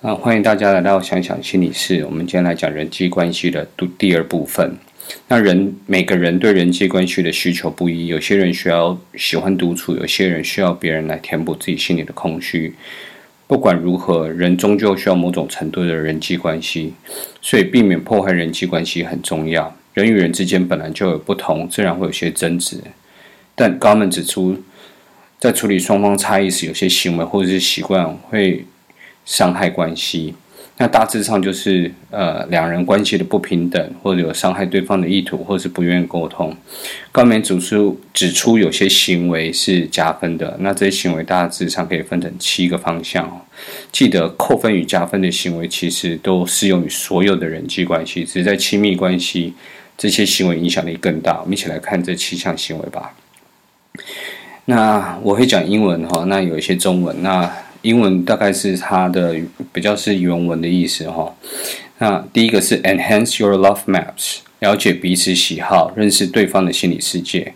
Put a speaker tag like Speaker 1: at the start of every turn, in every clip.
Speaker 1: 啊，欢迎大家来到想想心理室。我们今天来讲人际关系的第二部分。那人每个人对人际关系的需求不一，有些人需要喜欢独处，有些人需要别人来填补自己心里的空虚。不管如何，人终究需要某种程度的人际关系，所以避免破坏人际关系很重要。人与人之间本来就有不同，自然会有些争执。但高门指出，在处理双方差异时，有些行为或者是习惯会。伤害关系，那大致上就是呃两人关系的不平等，或者有伤害对方的意图，或者是不愿意沟通。高门指出指出有些行为是加分的，那这些行为大致上可以分成七个方向。记得扣分与加分的行为其实都适用于所有的人际关系，只是在亲密关系这些行为影响力更大。我们一起来看这七项行为吧。那我会讲英文哈，那有一些中文那。英文大概是它的比较是原文的意思哈。那第一个是 enhance your love maps，了解彼此喜好，认识对方的心理世界。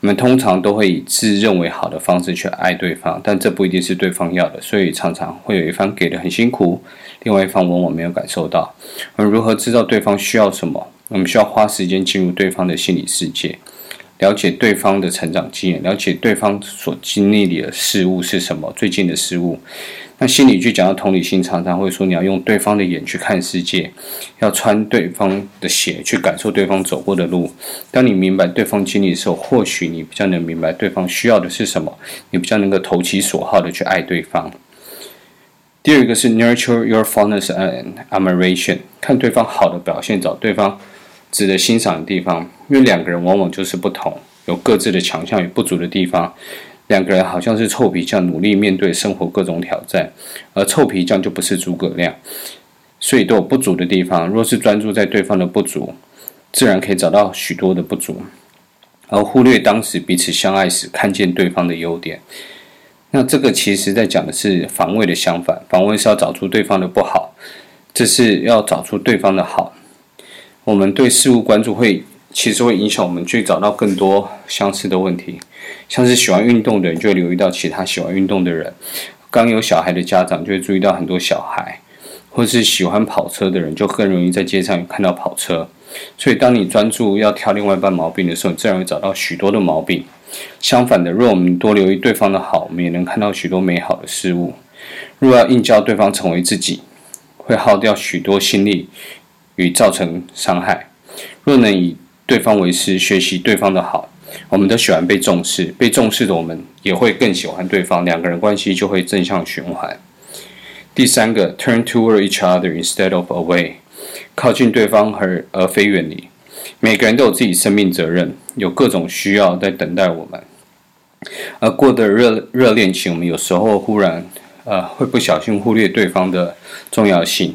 Speaker 1: 我们通常都会以自认为好的方式去爱对方，但这不一定是对方要的，所以常常会有一方给的很辛苦，另外一方往往没有感受到。我们如何知道对方需要什么？我们需要花时间进入对方的心理世界。了解对方的成长经验，了解对方所经历的事物是什么，最近的事物。那心理剧讲到同理心，常常会说你要用对方的眼去看世界，要穿对方的鞋去感受对方走过的路。当你明白对方经历的时候，或许你比较能明白对方需要的是什么，你比较能够投其所好的去爱对方。第二个是 nurture your fondness and admiration，看对方好的表现，找对方值得欣赏的地方，因为两个人往往就是不同，有各自的强项与不足的地方。两个人好像是臭皮匠，努力面对生活各种挑战，而臭皮匠就不是诸葛亮，所以都有不足的地方。若是专注在对方的不足，自然可以找到许多的不足，而忽略当时彼此相爱时看见对方的优点。那这个其实在讲的是防卫的相反，防卫是要找出对方的不好，这是要找出对方的好。我们对事物关注会，其实会影响我们去找到更多相似的问题。像是喜欢运动的人，就会留意到其他喜欢运动的人；刚有小孩的家长，就会注意到很多小孩；或是喜欢跑车的人，就更容易在街上看到跑车。所以，当你专注要挑另外一半毛病的时候，自然会找到许多的毛病。相反的，若我们多留意对方的好，我们也能看到许多美好的事物。若要硬教对方成为自己，会耗掉许多心力。与造成伤害。若能以对方为师，学习对方的好，我们都喜欢被重视。被重视的我们也会更喜欢对方，两个人关系就会正向循环。第三个，turn toward each other instead of away，靠近对方而而非远离。每个人都有自己生命责任，有各种需要在等待我们。而过的热热恋情，我们有时候忽然呃会不小心忽略对方的重要性。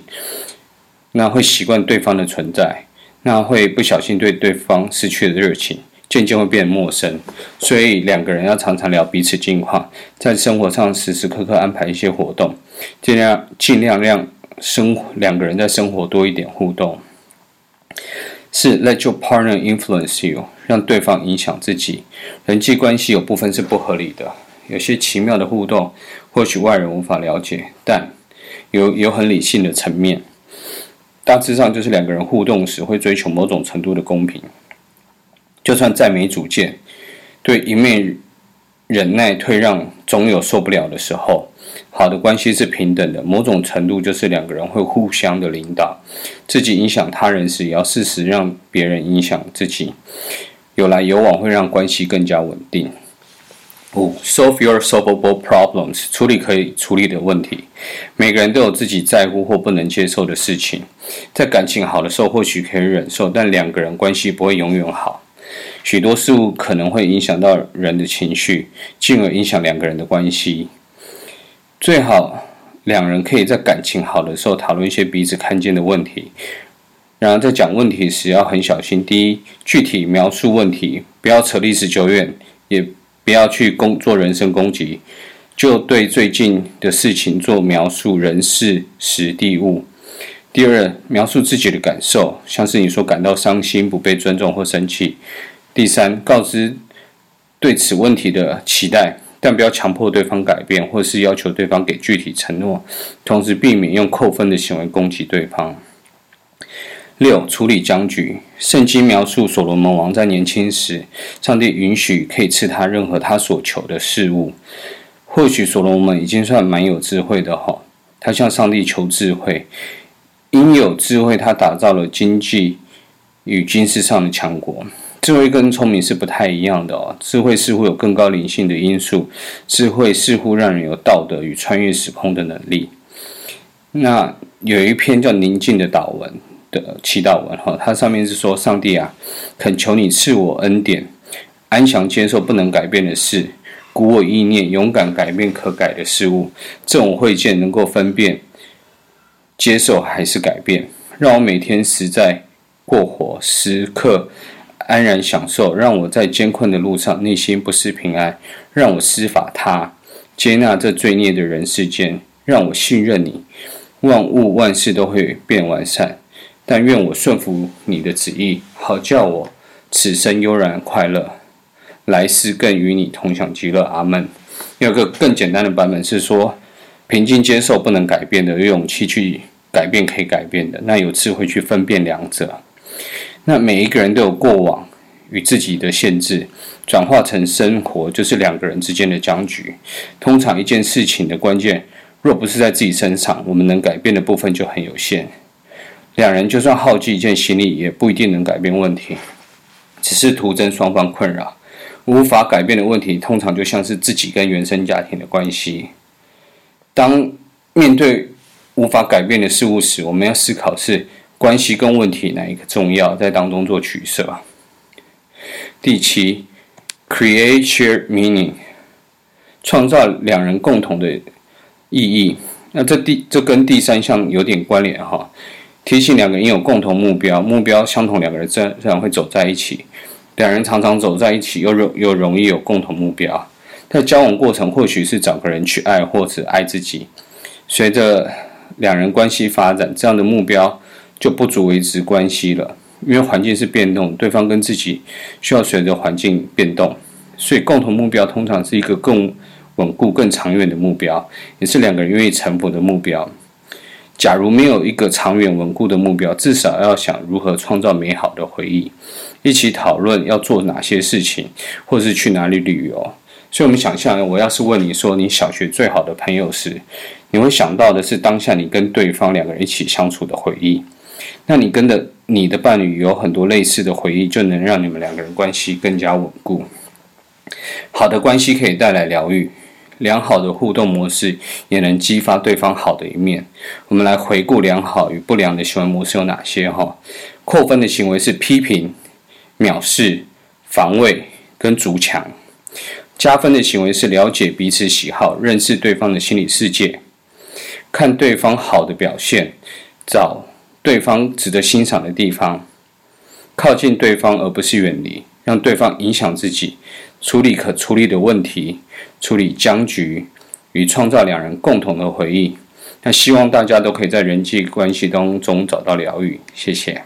Speaker 1: 那会习惯对方的存在，那会不小心对对方失去了热情，渐渐会变陌生。所以两个人要常常聊彼此近况，在生活上时时刻刻安排一些活动，尽量尽量让生两个人在生活多一点互动。是 Let your partner influence you，让对方影响自己。人际关系有部分是不合理的，有些奇妙的互动，或许外人无法了解，但有有很理性的层面。大致上就是两个人互动时会追求某种程度的公平，就算再没主见，对一面忍耐退让，总有受不了的时候。好的关系是平等的，某种程度就是两个人会互相的领导，自己影响他人时，也要适时让别人影响自己，有来有往会让关系更加稳定。五，solve your solvable problems，处理可以处理的问题。每个人都有自己在乎或不能接受的事情，在感情好的时候或许可以忍受，但两个人关系不会永远好。许多事物可能会影响到人的情绪，进而影响两个人的关系。最好两人可以在感情好的时候讨论一些彼此看见的问题。然而在讲问题时要很小心。第一，具体描述问题，不要扯历史久远，也。不要去攻做人身攻击，就对最近的事情做描述，人事时地物。第二，描述自己的感受，像是你说感到伤心、不被尊重或生气。第三，告知对此问题的期待，但不要强迫对方改变，或是要求对方给具体承诺，同时避免用扣分的行为攻击对方。六、处理僵局。圣经描述所罗门王在年轻时，上帝允许可以赐他任何他所求的事物。或许所罗门已经算蛮有智慧的哈，他向上帝求智慧，因有智慧，他打造了经济与军事上的强国。智慧跟聪明是不太一样的哦，智慧似乎有更高灵性的因素，智慧似乎让人有道德与穿越时空的能力。那有一篇叫《宁静的祷文》。的祈祷文哈，它上面是说：上帝啊，恳求你赐我恩典，安详接受不能改变的事，鼓我意念，勇敢改变可改的事物。这种会见能够分辨接受还是改变，让我每天实在过活，时刻安然享受。让我在艰困的路上内心不失平安，让我施法他接纳这罪孽的人世间，让我信任你，万物万事都会变完善。但愿我顺服你的旨意，好叫我此生悠然快乐，来世更与你同享极乐。阿门。有个更简单的版本是说：平静接受不能改变的，有勇气去改变可以改变的，那有智慧去分辨两者。那每一个人都有过往与自己的限制，转化成生活就是两个人之间的僵局。通常一件事情的关键，若不是在自己身上，我们能改变的部分就很有限。两人就算耗尽一件心力，也不一定能改变问题，只是徒增双方困扰。无法改变的问题，通常就像是自己跟原生家庭的关系。当面对无法改变的事物时，我们要思考是关系跟问题哪一个重要，在当中做取舍。第七，create shared meaning，创造两人共同的意义。那这第这跟第三项有点关联哈。提醒两个人有共同目标，目标相同，两个人自然自然会走在一起。两人常常走在一起，又容又容易有共同目标。在交往过程，或许是找个人去爱，或者爱自己。随着两人关系发展，这样的目标就不足维持关系了，因为环境是变动，对方跟自己需要随着环境变动，所以共同目标通常是一个更稳固、更长远的目标，也是两个人愿意臣服的目标。假如没有一个长远稳固的目标，至少要想如何创造美好的回忆，一起讨论要做哪些事情，或是去哪里旅游。所以，我们想象，我要是问你说你小学最好的朋友时，你会想到的是当下你跟对方两个人一起相处的回忆。那你跟的你的伴侣有很多类似的回忆，就能让你们两个人关系更加稳固。好的关系可以带来疗愈。良好的互动模式也能激发对方好的一面。我们来回顾良好与不良的行为模式有哪些？哈，扣分的行为是批评、藐视、防卫跟筑墙；加分的行为是了解彼此喜好、认识对方的心理世界、看对方好的表现、找对方值得欣赏的地方、靠近对方而不是远离，让对方影响自己。处理可处理的问题，处理僵局，与创造两人共同的回忆。那希望大家都可以在人际关系当中找到疗愈。谢谢。